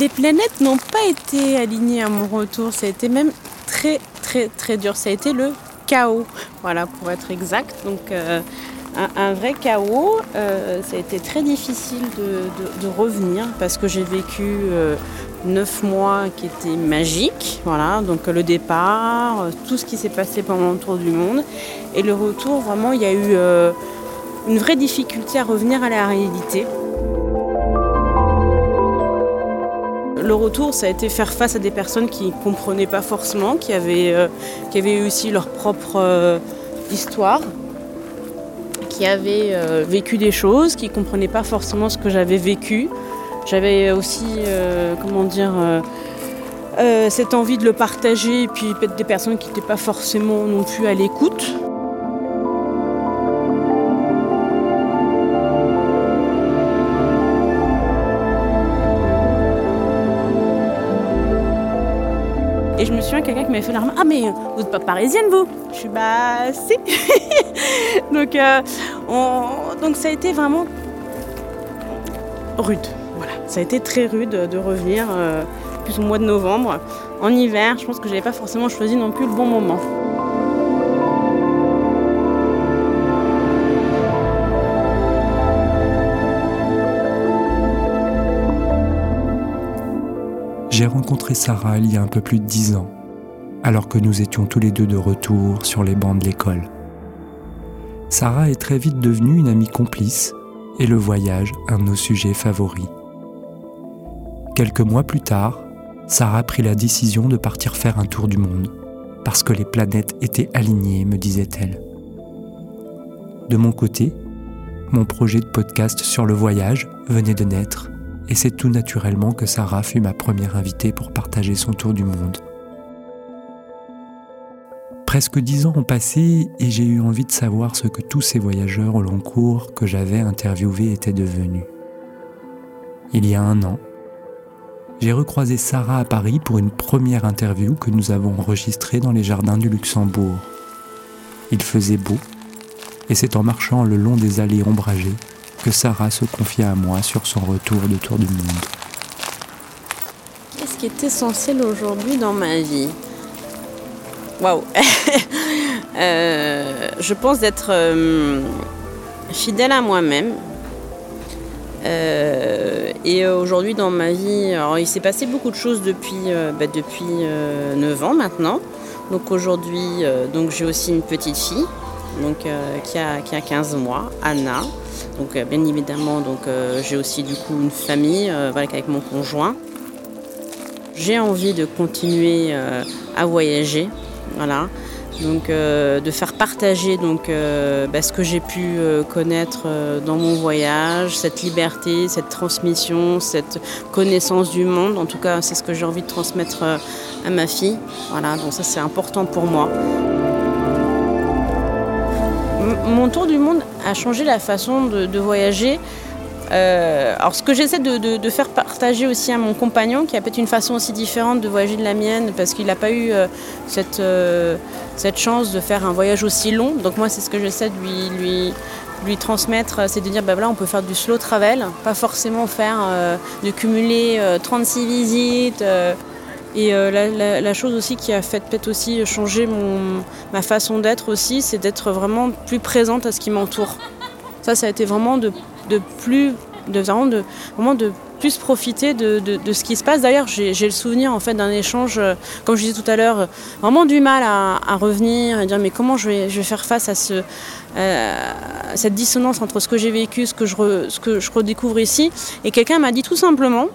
Les planètes n'ont pas été alignées à mon retour. Ça a été même très, très, très dur. Ça a été le chaos, voilà, pour être exact. Donc, euh, un, vrai chaos. Euh, ça a été très difficile de, revenir parce que j'ai vécu euh, neuf mois qui étaient magiques. Voilà, donc le départ, tout ce qui s'est passé pendant le tour du monde. Et le retour, vraiment, il y a eu une vraie difficulté à revenir à la réalité. Le retour, ça a été faire face à des personnes qui ne comprenaient pas forcément, qui avaient, euh, qui avaient aussi leur propre euh, histoire, qui avaient euh, vécu des choses, qui ne comprenaient pas forcément ce que j'avais vécu. J'avais aussi, comment dire, cette envie de le partager, et puis peut-être des personnes qui n'étaient pas forcément non plus à l'écoute. Fait l'arme Ah, mais vous n'êtes pas parisienne, vous? Je suis Bah, si donc, euh, donc, ça a été vraiment rude. Voilà, ça a été très rude de revenir, euh, plus au mois de novembre. En hiver, je pense que je n'avais pas forcément choisi non plus le bon moment. J'ai rencontré Sarah il y a un peu plus de dix ans, alors que nous étions tous les deux de retour sur les bancs de l'école. Sarah est très vite devenue une amie complice et le voyage un de nos sujets favoris. Quelques mois plus tard, Sarah prit la décision de partir faire un tour du monde, parce que les planètes étaient alignées, me disait-elle. De mon côté, mon projet de podcast sur le voyage venait de naître et c'est tout naturellement que Sarah fut ma première invitée pour partager son tour du monde. Presque dix ans ont passé et j'ai eu envie de savoir ce que tous ces voyageurs au long cours que j'avais interviewés étaient devenus. Il y a un an, j'ai recroisé Sarah à Paris pour une première interview que nous avons enregistrée dans les jardins du Luxembourg. Il faisait beau, et c'est en marchant le long des allées ombragées que Sarah se confia à moi sur son retour de tour du monde. Qu'est-ce qui est essentiel aujourd'hui dans ma vie? Waouh euh, Je pense d'être euh, fidèle à moi-même. Euh, et aujourd'hui dans ma vie, alors il s'est passé beaucoup de choses depuis, bah, depuis 9 ans maintenant. Donc aujourd'hui, j'ai aussi une petite fille donc, qui, a, qui a 15 mois, Anna. Donc bien évidemment, j'ai aussi du coup une famille avec mon conjoint. J'ai envie de continuer à voyager, voilà. Donc de faire partager donc, bah, ce que j'ai pu connaître dans mon voyage, cette liberté, cette transmission, cette connaissance du monde. En tout cas, c'est ce que j'ai envie de transmettre à ma fille. Voilà, donc ça c'est important pour moi mon tour du monde a changé la façon de, voyager. Euh, alors ce que j'essaie de, faire partager aussi à mon compagnon, qui a peut-être une façon aussi différente de voyager de la mienne, parce qu'il n'a pas eu euh, cette, euh, cette chance de faire un voyage aussi long. Donc moi c'est ce que j'essaie de lui, transmettre, c'est de dire bah voilà on peut faire du slow travel, pas forcément faire de cumuler 36 visites. Et la, chose aussi qui a fait peut-être aussi changer ma façon d'être aussi, c'est d'être vraiment plus présente à ce qui m'entoure. Ça, ça a été vraiment de, plus, de, vraiment de, de plus profiter de, ce qui se passe. D'ailleurs, j'ai le souvenir en fait d'un échange, euh, comme je disais tout à l'heure, vraiment du mal à, revenir et dire mais comment je vais, faire face à ce, euh, cette dissonance entre ce que j'ai vécu, ce que je, ce que je redécouvre ici. Et quelqu'un m'a dit tout simplement,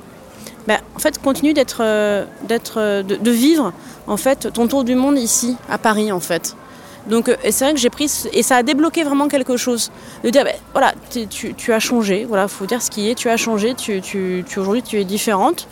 bah, en fait, continue d'être, euh, euh, de, vivre en fait ton tour du monde ici, à Paris, en fait. Donc, euh, c'est vrai que j'ai pris et ça a débloqué vraiment quelque chose. De dire, bah, voilà, tu, as changé. Voilà, faut dire ce qui est. Tu as changé. Tu, tu, aujourd'hui, tu es différente.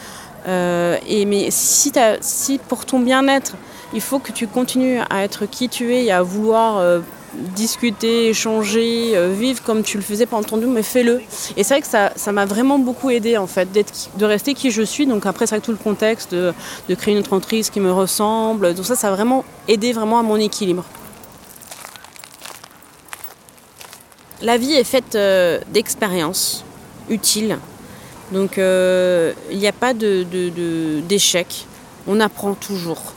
et mais si, si pour ton bien-être, il faut que tu continues à être qui tu es et à vouloir discuter, échanger, euh, vivre comme tu le faisais pendant ton mais fais-le. Et c'est vrai que ça, ça m'a vraiment beaucoup aidé en fait, de rester qui je suis. Donc après, c'est vrai que tout le contexte de, créer une entreprise qui me ressemble, tout ça, ça a vraiment aidé vraiment à mon équilibre. La vie est faite euh, d'expériences utiles Donc il n'y a pas d'échec. On apprend toujours.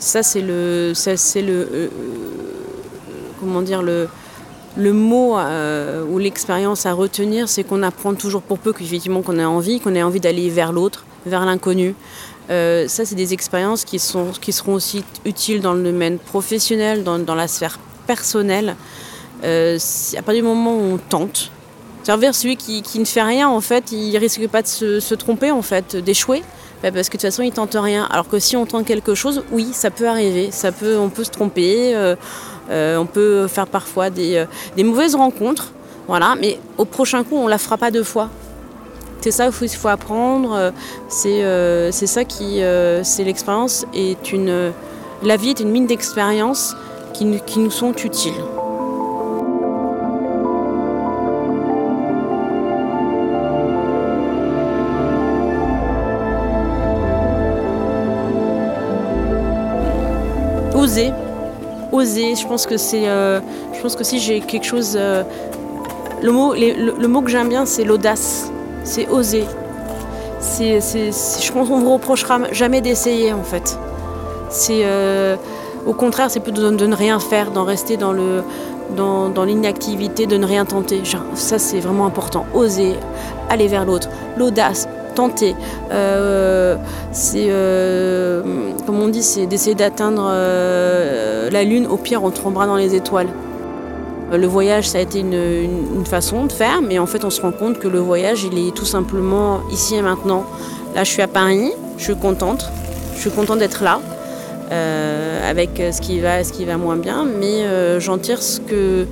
Ça c'est le, le, comment dire le, mot ou l'expérience à retenir, c'est qu'on apprend toujours pour peu qu'effectivement qu'on ait envie, qu'on ait envie d'aller vers l'autre, vers l'inconnu. ça, c'est des expériences qui, sont, seront aussi utiles dans le domaine professionnel, dans la sphère personnelle. Euh, à partir du moment où on tente, c'est-à-dire celui qui, ne fait rien, en fait, il risque pas de se, tromper, en fait, d'échouer. Bah, parce que de toute façon, il tente rien. Alors que si on tente quelque chose, oui, ça peut arriver. Ça peut, on peut se tromper. Euh, euh, on peut faire parfois des, mauvaises rencontres. Voilà. Mais au prochain coup, on la fera pas deux fois. C'est ça qu'il faut, apprendre. C'est ça qui, c'est l'expérience est une, la vie est une mine d'expériences qui, qui nous sont utiles. Oser. Oser. Je pense que c'est. Euh, je pense que si j'ai quelque chose. Euh, le, mot, le, mot que j'aime bien, c'est l'audace. C'est oser. C'est, je pense qu'on vous reprochera jamais d'essayer en fait. C'est. Euh, au contraire, c'est plutôt de, ne rien faire, d'en rester dans le. Dans l'inactivité, de ne rien tenter. ça, c'est vraiment important. Oser, aller vers l'autre. L'audace, tenter. Euh, c'est, euh, comme on dit, c'est d'essayer d'atteindre euh, la Lune. Au pire, on tombera dans les étoiles. Le voyage, ça a été une, façon de faire, mais en fait, on se rend compte que le voyage, il est tout simplement ici et maintenant. Là, je suis à Paris, je suis contente, je suis contente d'être là, avec ce qui va et ce qui va moins bien, mais j'en tire ce que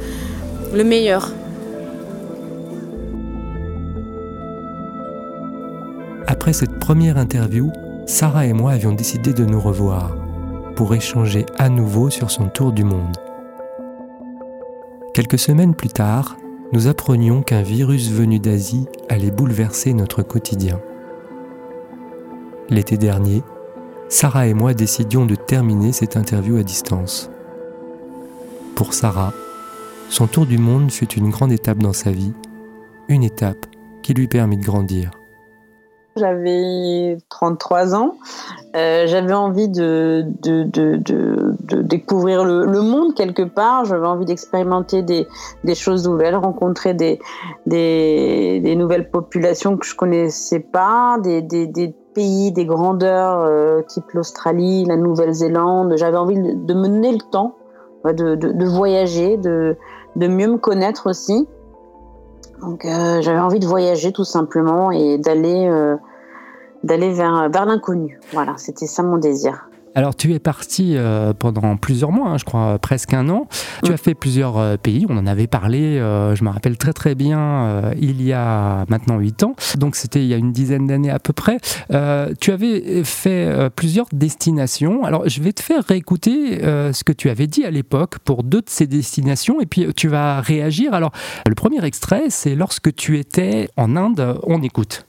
le meilleur. Après cette première interview, Sarah et moi avions décidé de nous revoir pour échanger à nouveau sur son tour du monde. Quelques semaines plus tard, nous apprenions qu'un virus venu d'Asie allait bouleverser notre quotidien. L'été dernier, Sarah et moi décidions de terminer cette interview à distance. Pour Sarah, son tour du monde fut une grande étape dans sa vie, une étape qui lui permit de grandir. J'avais 33 ans. Euh, j'avais envie de, de, de, de découvrir le, monde quelque part. J'avais envie d'expérimenter des, des, choses nouvelles, rencontrer des, des, des, nouvelles populations que je connaissais pas, des, des pays, des grandeurs euh, type l'Australie, la Nouvelle-Zélande. J'avais envie de, mener le temps, de, voyager, de, de mieux me connaître aussi. Donc euh, j'avais envie de voyager tout simplement et d'aller euh, d'aller vers, vers l'inconnu. Voilà, c'était ça mon désir. Alors tu es parti euh, pendant plusieurs mois, hein, je crois presque un an. Tu as fait plusieurs pays, on en avait parlé, je me rappelle très très bien, il y a maintenant huit ans, donc c'était il y a une dizaine d'années à peu près. tu avais fait plusieurs destinations. Alors je vais te faire réécouter ce que tu avais dit à l'époque pour deux de ces destinations et puis tu vas réagir. Alors le premier extrait, c'est lorsque tu étais en Inde, on écoute.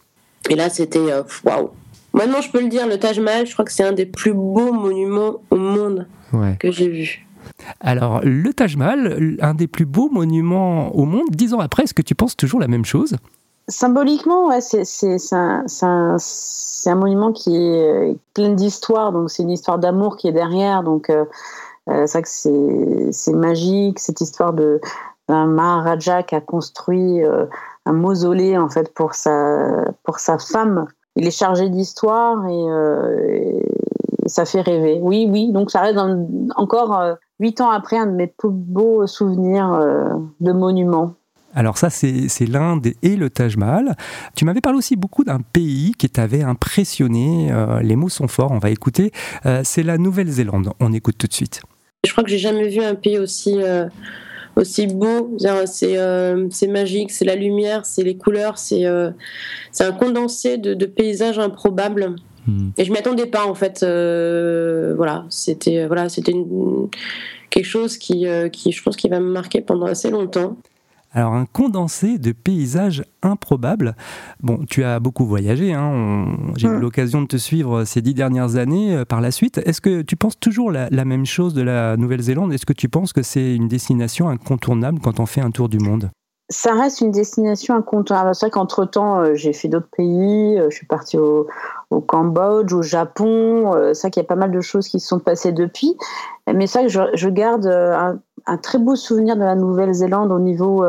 Et là, c'était euh, waouh. Maintenant, je peux le dire, le Taj Mahal, je crois que c'est un des plus beaux monuments au monde que j'ai vu. Alors, le Taj Mahal, un des plus beaux monuments au monde, dix ans après, est-ce que tu penses toujours la même chose? Symboliquement, ouais, c'est un, un, monument qui est plein d'histoire, donc c'est une histoire d'amour qui est derrière, donc euh, euh, c'est vrai que c'est magique, cette histoire de d'un Maharaja qui a construit un mausolée en fait pour sa pour sa femme. Il est chargé d'histoire et, euh, ça fait rêver. Oui, oui. Donc ça reste encore euh, huit ans après un de mes plus beaux souvenirs euh, de monuments. Alors ça, c'est l'Inde et le Taj Mahal. Tu m'avais parlé aussi beaucoup d'un pays qui t'avait impressionné. les mots sont forts, on va écouter. c'est la Nouvelle-Zélande. On écoute tout de suite. Je crois que j'ai jamais vu un pays aussi aussi beau. Euh, c'est magique, c'est la lumière, c'est les couleurs, c'est euh, un condensé de, paysages improbables. Hmm. Et je m'y attendais pas en fait. Euh, voilà, c'était voilà, c'était quelque chose qui, qui, je pense, qui va me marquer pendant assez longtemps. Alors un condensé de paysages improbables. Bon, tu as beaucoup voyagé, hein, j'ai eu mm. l'occasion de te suivre ces dix dernières années euh, par la suite. Est-ce que tu penses toujours la, même chose de la Nouvelle-Zélande? Est-ce que tu penses que c'est une destination incontournable quand on fait un tour du monde? Ça reste une destination incontournable. C'est vrai qu'entre-temps, euh, j'ai fait d'autres pays. Euh, je suis partie au, Cambodge, au Japon. Euh, c'est vrai qu'il y a pas mal de choses qui se sont passées depuis. Mais c'est vrai que je, garde un, très beau souvenir de la Nouvelle-Zélande au niveau,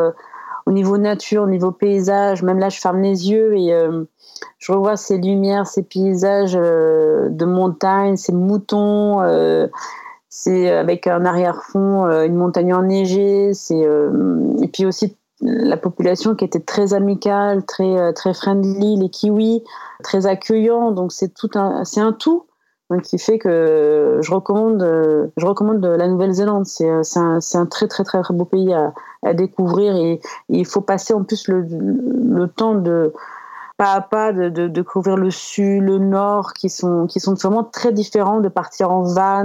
au niveau nature, au niveau paysage. Même là, je ferme les yeux et je revois ces lumières, ces paysages de montagne, ces moutons c'est avec un arrière-fond, une montagne enneigée, c'est et puis aussi la population qui était très amicale, très euh, très friendly, les kiwis, très accueillants. Donc c'est tout un c'est un tout donc, qui fait que je recommande je recommande la Nouvelle-Zélande. C'est c'est un, un, très très très beau pays à, à découvrir et, il faut passer en plus le, le temps de pas à pas de, de, de, couvrir le sud, le nord, qui sont, qui sont vraiment très différents, de partir en van,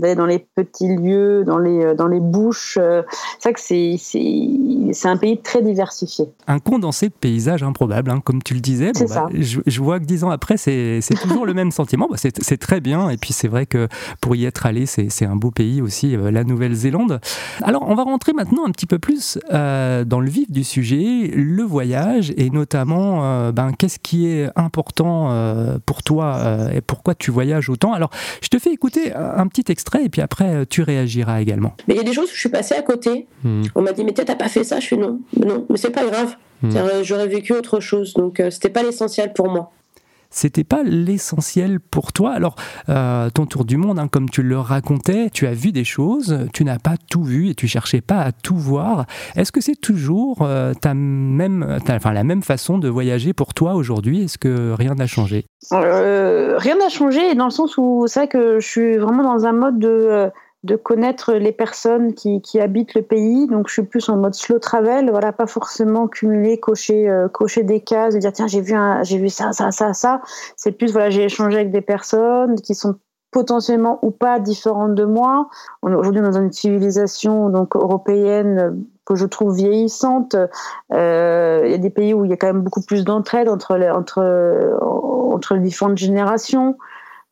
d'aller dans les petits lieux, dans les, euh, dans les bouches. Euh, c'est vrai que c'est un pays très diversifié. Un condensé de paysages improbables, hein, comme tu le disais. Bon, bah, je, je, vois que dix ans après, c'est toujours le même sentiment. Bah, c'est très bien. Et puis c'est vrai que pour y être allé, c'est un beau pays aussi, euh, la Nouvelle-Zélande. Alors on va rentrer maintenant un petit peu plus dans le vif du sujet, le voyage et notamment euh, ben, qu'est-ce qui est important euh, pour toi euh, et pourquoi tu voyages autant? Alors, je te fais écouter un petit extrait et puis après, tu réagiras également. Mais il y a des choses où je suis passée à côté. Hmm. On m'a dit, mais t'as pas fait ça? Je suis non. Non, mais c'est pas grave. Hmm. J'aurais vécu autre chose. Donc, c'était pas l'essentiel pour moi c'était pas l'essentiel pour toi. Alors, euh, ton tour du monde, hein, comme tu le racontais, tu as vu des choses, tu n'as pas tout vu et tu cherchais pas à tout voir. Est-ce que c'est toujours euh, ta même, enfin, la même façon de voyager pour toi aujourd'hui? Est-ce que rien n'a changé? Euh, Rien n'a changé dans le sens où c'est vrai que je suis vraiment dans un mode de de connaître les personnes qui, qui, habitent le pays. Donc, je suis plus en mode slow travel. Voilà, pas forcément cumuler, cocher, euh, cocher des cases, dire tiens, j'ai vu j'ai vu ça, ça, ça, ça. C'est plus voilà, j'ai échangé avec des personnes qui sont potentiellement ou pas différentes de moi. Aujourd'hui dans une civilisation donc européenne que je trouve vieillissante. Euh, il y a des pays où il y a quand même beaucoup plus d'entraide entre entre entre les différentes générations.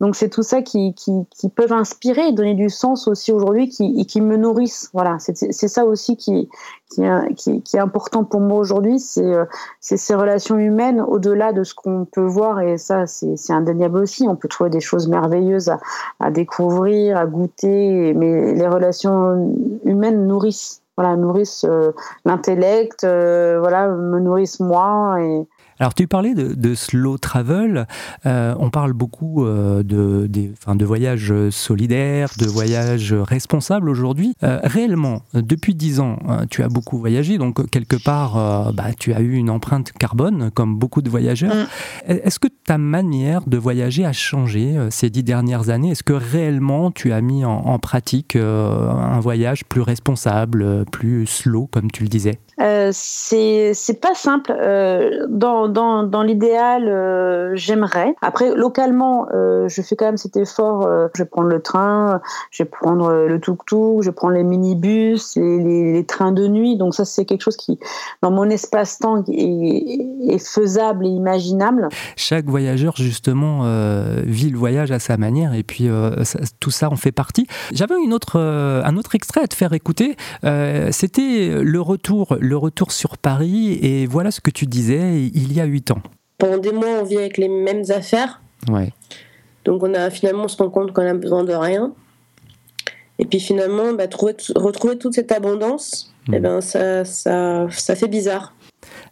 Donc c'est tout ça qui, qui, peuvent inspirer donner du sens aussi aujourd'hui qui, et qui me nourrissent. Voilà, c'est ça aussi qui, qui, qui, est important pour moi aujourd'hui, euh, c'est ces relations humaines au-delà de ce qu'on peut voir. Et ça c'est indéniable aussi. On peut trouver des choses merveilleuses à, à découvrir, à goûter, mais les relations humaines nourrissent. Voilà, nourrissent euh, l'intellect, euh, voilà, me nourrissent moi. Et, alors tu parlais de, slow travel, euh, on parle beaucoup euh, de, de voyages solidaires, de voyages responsables aujourd'hui. Euh, réellement, depuis dix ans, tu as beaucoup voyagé, donc quelque part, bah, tu as eu une empreinte carbone, comme beaucoup de voyageurs. Mm. Est-ce que ta manière de voyager a changé ces dix dernières années? Est-ce que réellement tu as mis en pratique un voyage plus responsable, plus slow, comme tu le disais? Euh, c'est pas simple. Euh, dans dans, l'idéal, euh, j'aimerais. Après, localement, euh, je fais quand même cet effort. Euh, je vais prendre le train, je vais prendre le tuk-tuk, je prendre les minibus, les, trains de nuit. Donc ça, c'est quelque chose qui, dans mon espace-temps, est, est, faisable et imaginable. Chaque voyageur, justement, vit le voyage à sa manière. Et puis, tout ça en fait partie. J'avais une autre, un autre extrait à te faire écouter. C'était le retour le retour sur Paris, et voilà ce que tu disais il y a huit ans. Pendant des mois, on vit avec les mêmes affaires. Ouais. Donc on a finalement on se rend compte qu'on a besoin de rien. Et puis finalement, bah, retrouver toute cette abondance, eh hmm. ben ça, ça, ça fait bizarre.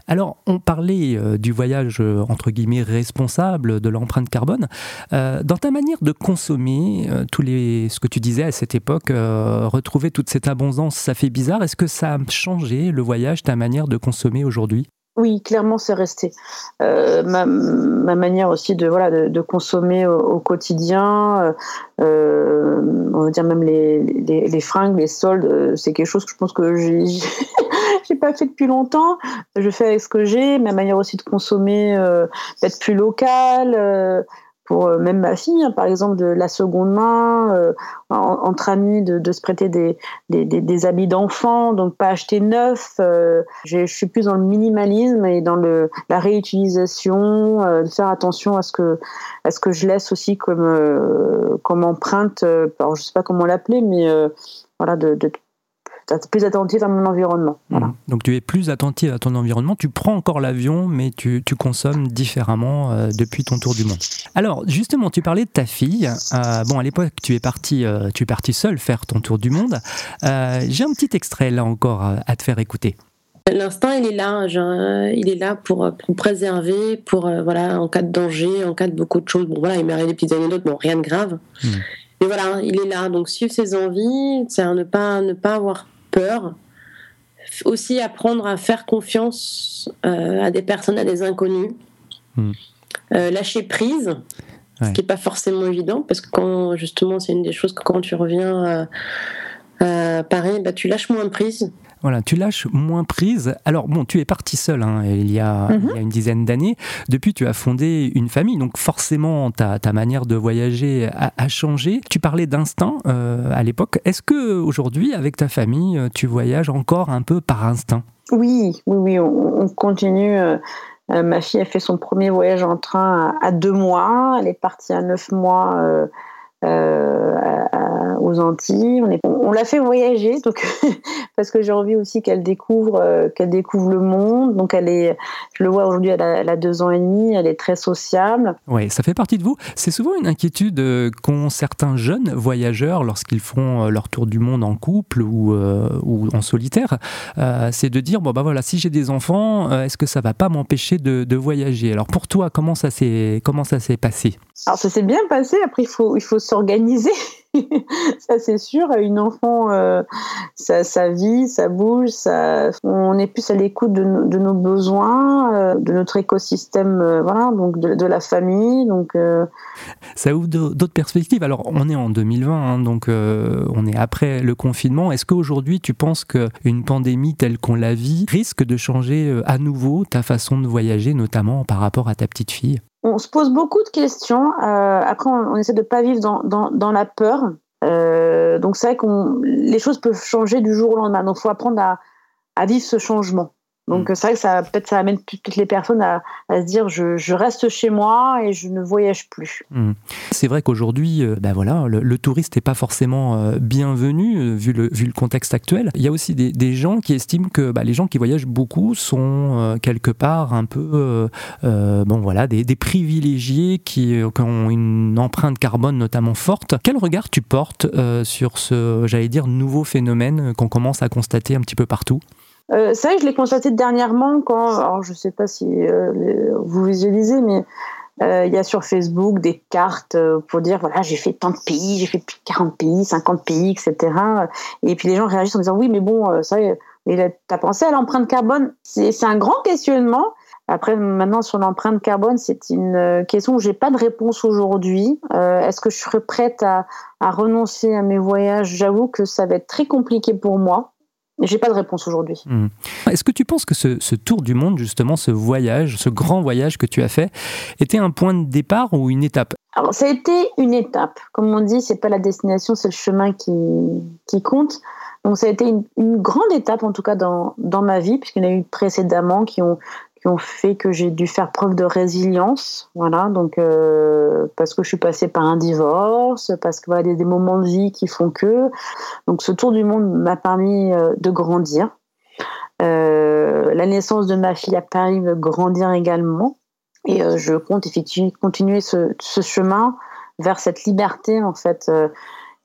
Alors, on parlait euh, du voyage euh, entre guillemets responsable de l'empreinte carbone. Euh, dans ta manière de consommer, tous les, ce que tu disais à cette époque, retrouver toute cette abondance, ça fait bizarre. Est-ce que ça a changé le voyage, ta manière de consommer aujourd'hui? Oui, clairement, c'est resté. ma, manière aussi de voilà de, consommer au, quotidien, on va dire même les, les, fringues, les soldes, c'est quelque chose que je pense que j'ai j'ai pas fait depuis longtemps. Je fais avec ce que j'ai, ma manière aussi de consommer euh, d'être plus locale. Euh, pour euh, même ma fille, hein, par exemple, de la seconde main, entre amis, de, se prêter des, des, des, habits d'enfant, donc pas acheter neuf. je suis plus dans le minimalisme et dans le, la réutilisation, de faire attention à ce que, à ce que je laisse aussi comme, comme empreinte, alors je sais pas comment l'appeler, mais voilà, de plus attentive à mon environnement. Mmh. Donc tu es plus attentive à ton environnement, tu prends encore l'avion, mais tu, tu, consommes différemment euh, depuis ton tour du monde. Alors justement, tu parlais de ta fille. Euh, bon, à l'époque, tu es parti, euh, tu es parti seul faire ton tour du monde. J'ai un petit extrait là encore à te faire écouter. L'instinct, il est là, il est là pour, pour préserver, pour voilà, en cas de danger, en cas de beaucoup de choses. Bon voilà, il m'arrive des petites anecdotes, bon rien de grave. Mmh. Mais voilà, il est là. Donc suivre ses envies, c'est ne pas ne pas avoir peur. Aussi apprendre à faire confiance euh, à des personnes, à des inconnus. Hmm. Euh, lâcher prise, ce qui n'est pas forcément évident, parce que quand justement, c'est une des choses que quand tu reviens à Paris, bah, tu lâches moins prise. Voilà, tu lâches moins prise. Alors bon, tu es parti seul hein, il, y a, mhm. une dizaine d'années. Depuis, tu as fondé une famille, donc forcément, ta, manière de voyager a, changé. Tu parlais d'instinct euh, à l'époque. Est-ce que aujourd'hui, avec ta famille, euh, tu voyages encore un peu par instinct? Oui, oui, oui, on, continue. Euh, ma fille a fait son premier voyage en train à, deux mois. Elle est partie à neuf mois euh, aux Antilles. On, l'a fait voyager, parce que j'ai envie aussi qu'elle découvre, euh, qu'elle découvre le monde. Donc elle est, je le vois aujourd'hui, elle, a deux ans et demi, elle est très sociable. Oui, ça fait partie de vous. C'est souvent une inquiétude euh, qu'ont certains jeunes voyageurs lorsqu'ils font leur tour du monde en couple ou, ou en solitaire. c'est de dire bon bah voilà, si j'ai des enfants, est-ce que ça va pas m'empêcher de, de voyager? Alors pour toi, comment ça s'est comment ça s'est passé? Alors ça s'est bien passé. Après il faut il faut s'organiser. ça c'est sûr. Une enfant, euh, ça, ça, vit, ça bouge, ça, on est plus à l'écoute de, nos besoins, euh, de notre écosystème, euh, voilà, donc de, la famille. Donc, Ça ouvre d'autres perspectives. Alors on est en 2020, hein, donc on est après le confinement. Est-ce qu'aujourd'hui tu penses qu'une pandémie telle qu'on la vit risque de changer à nouveau ta façon de voyager, notamment par rapport à ta petite fille? On se pose beaucoup de questions. Euh, après, on, essaie de pas vivre dans, dans, dans la peur. Euh, donc c'est vrai que les choses peuvent changer du jour au lendemain. Donc faut apprendre à, à vivre ce changement. Donc mm. c'est vrai que ça peut-être ça amène toutes les personnes à, se dire je, reste chez moi et je ne voyage plus. Mm. C'est vrai qu'aujourd'hui, ben voilà, le, touriste n'est pas forcément euh, bienvenu euh, vu, le, vu le contexte actuel. Il y a aussi des, gens qui estiment que bah, les gens qui voyagent beaucoup sont quelque part un peu bon voilà des, des privilégiés qui, qui, ont une empreinte carbone notamment forte. Quel regard tu portes sur ce j'allais dire nouveau phénomène qu'on commence à constater un petit peu partout? Euh, ça, je l'ai constaté dernièrement quand, alors je ne sais pas si euh, vous visualisez, mais euh, il y a sur Facebook des cartes pour dire voilà, j'ai fait tant de pays, j'ai fait plus de 40 pays, 50 pays, etc. Et puis les gens réagissent en disant oui, mais bon, ça, as pensé à l'empreinte carbone? C'est un grand questionnement. Après, maintenant, sur l'empreinte carbone, c'est une question où j'ai pas de réponse aujourd'hui. Est-ce que je serais prête à renoncer à mes voyages? J'avoue que ça va être très compliqué pour moi. J'ai pas de réponse aujourd'hui. Hmm. Est-ce que tu penses que ce, tour du monde, justement, ce voyage, ce grand voyage que tu as fait, était un point de départ ou une étape? Alors, ça a été une étape. Comme on dit, c'est pas la destination, c'est le chemin qui, qui compte. Donc, ça a été une, une grande étape, en tout cas, dans, dans ma vie, puisqu'il y en a eu précédemment qui ont, qui ont fait que j'ai dû faire preuve de résilience, voilà, donc euh, parce que je suis passée par un divorce, parce que voilà, des, des moments de vie qui font que, donc ce tour du monde m'a permis euh, de grandir. Euh, la naissance de ma fille a permis de grandir également, et je compte effectivement continuer ce, ce, chemin vers cette liberté en fait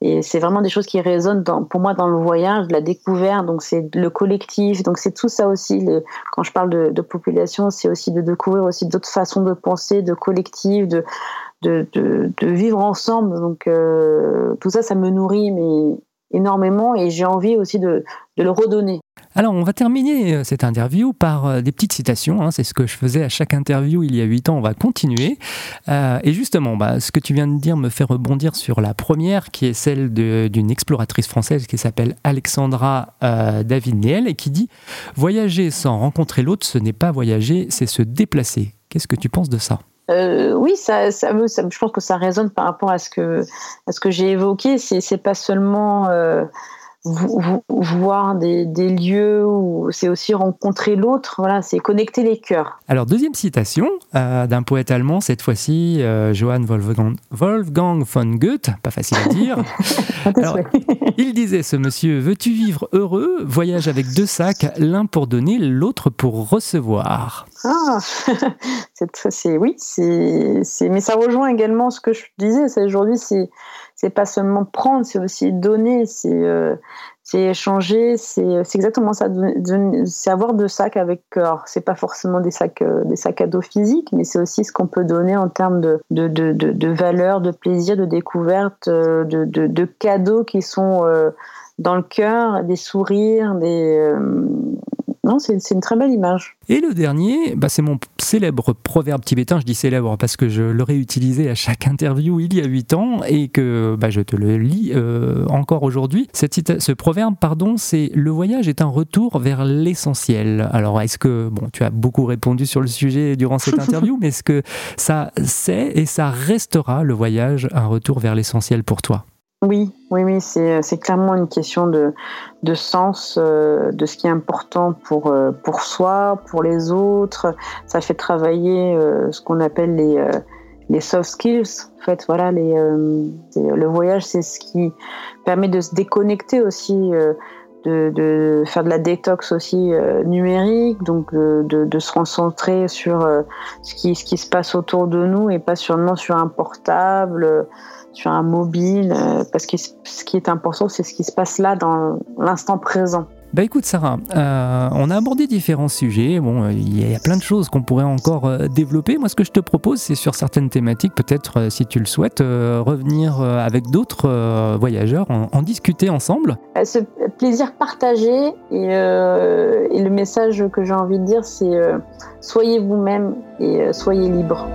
et c'est vraiment des choses qui résonnent dans, pour moi dans le voyage, la découverte, donc c'est le collectif, donc c'est tout ça aussi. quand je parle de, population, c'est aussi de découvrir aussi d'autres façons de penser, de collectif, de, de, de, vivre ensemble. Donc euh, tout ça, ça me nourrit mais énormément et j'ai envie aussi de, de le redonner. Alors, on va terminer euh, cette interview par euh, des petites citations. Hein. C'est ce que je faisais à chaque interview il y a huit ans. On va continuer. Euh, et justement, bah, ce que tu viens de dire me fait rebondir sur la première, qui est celle d'une exploratrice française qui s'appelle Alexandra David Néel et qui dit Voyager sans rencontrer l'autre, ce n'est pas voyager, c'est se déplacer. Qu'est-ce que tu penses de ça? Oui, ça, ça, je pense que ça résonne par rapport à ce que, à ce que j'ai évoqué. C'est pas seulement voir des, lieux où c'est aussi rencontrer l'autre. Voilà, c'est connecter les cœurs. Alors deuxième citation euh, d'un poète allemand cette fois-ci, euh, Johann Wolfgang, Wolfgang, von Goethe, pas facile à dire. il disait ce monsieur veux-tu vivre heureux? Voyage avec deux sacs, l'un pour donner, l'autre pour recevoir. Ah, c'est oui, c'est mais ça rejoint également ce que je disais. C'est aujourd'hui c'est c'est pas seulement prendre, c'est aussi donner, c'est euh, échanger, c'est exactement ça. C'est avoir deux sacs avec cœur. C'est pas forcément des sacs, euh, des sacs à dos physiques, mais c'est aussi ce qu'on peut donner en termes de, de, de, de, valeur, de plaisir, de découverte, euh, de, de, cadeaux qui sont dans le cœur, des sourires, des, non, c'est une très belle image. Et le dernier, bah, c'est mon célèbre proverbe tibétain. Je dis célèbre parce que je l'aurais utilisé à chaque interview il y a huit ans et que bah, je te le lis euh, encore aujourd'hui. Ce proverbe, pardon, c'est le voyage est un retour vers l'essentiel. Alors, est-ce que, bon, tu as beaucoup répondu sur le sujet durant cette interview, mais est-ce que ça c'est et ça restera le voyage un retour vers l'essentiel pour toi? Oui, oui, oui, c'est, clairement une question de, sens, euh, de ce qui est important pour, euh, pour soi, pour les autres. Ça fait travailler euh, ce qu'on appelle les, soft skills. En fait, voilà, le voyage, c'est ce qui permet de se déconnecter aussi. De, faire de la détox aussi numérique, donc de, de, se concentrer sur ce, qui, ce qui se passe autour de nous et pas seulement sur un portable, sur un mobile, euh, parce que ce qui est important, c'est ce qui se passe là dans l'instant présent. Bah écoute Sarah, euh, on a abordé différents sujets. Bon, il y a plein de choses qu'on pourrait encore euh, développer. Moi, ce que je te propose, c'est sur certaines thématiques, peut-être si tu le souhaites, revenir avec d'autres voyageurs, en, discuter ensemble. Ce plaisir partagé et, et le message que j'ai envie de dire, c'est soyez vous-même et soyez libre.